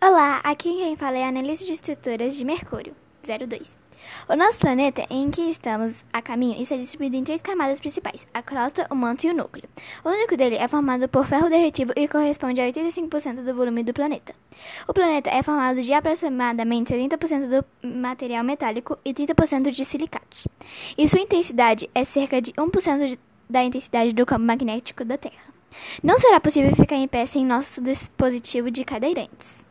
Olá, aqui quem fala é a analista de estruturas de Mercúrio, 02. O nosso planeta em que estamos a caminho está distribuído em três camadas principais, a crosta, o manto e o núcleo. O núcleo dele é formado por ferro derretido e corresponde a 85% do volume do planeta. O planeta é formado de aproximadamente 70% do material metálico e 30% de silicatos. E sua intensidade é cerca de 1% da intensidade do campo magnético da Terra. Não será possível ficar em pé sem nosso dispositivo de cadeirantes.